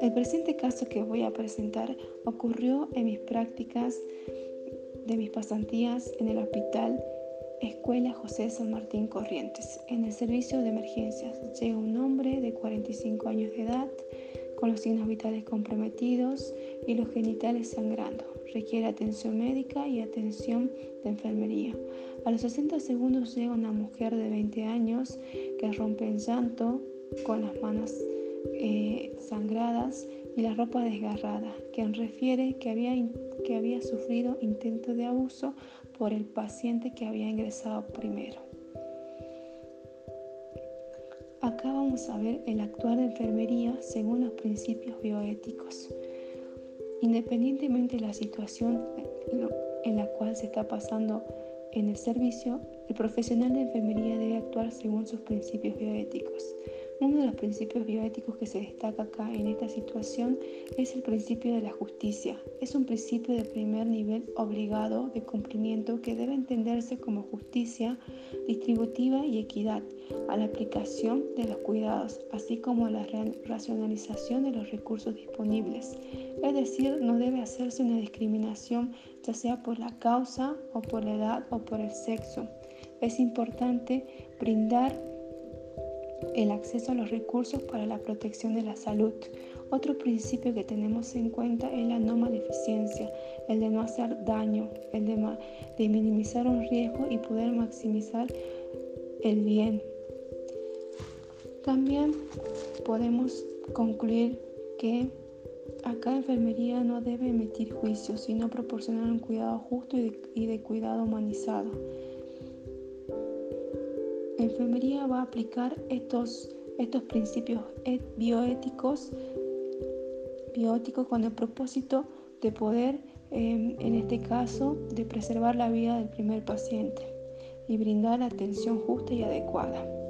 El presente caso que voy a presentar ocurrió en mis prácticas de mis pasantías en el hospital Escuela José San Martín Corrientes. En el servicio de emergencias llega un hombre de 45 años de edad con los signos vitales comprometidos y los genitales sangrando. Requiere atención médica y atención de enfermería. A los 60 segundos llega una mujer de 20 años que rompe en llanto con las manos eh, sangradas y la ropa desgarrada, quien refiere que había, que había sufrido intento de abuso por el paciente que había ingresado primero. Acá vamos a ver el actuar de enfermería según los principios bioéticos. Independientemente de la situación en la cual se está pasando en el servicio, el profesional de enfermería debe actuar según sus principios bioéticos. Uno de los principios bioéticos que se destaca acá en esta situación es el principio de la justicia. Es un principio de primer nivel obligado de cumplimiento que debe entenderse como justicia distributiva y equidad a la aplicación de los cuidados, así como a la racionalización de los recursos disponibles. Es decir, no debe hacerse una discriminación ya sea por la causa o por la edad o por el sexo. Es importante brindar el acceso a los recursos para la protección de la salud. Otro principio que tenemos en cuenta es la no maleficencia, el de no hacer daño, el de, minimizar un riesgo y poder maximizar el bien. También podemos concluir que acá enfermería no debe emitir juicios, sino proporcionar un cuidado justo y de cuidado humanizado enfermería va a aplicar estos, estos principios bioéticos, bioéticos con el propósito de poder, em, en este caso, de preservar la vida del primer paciente y brindar atención justa y adecuada.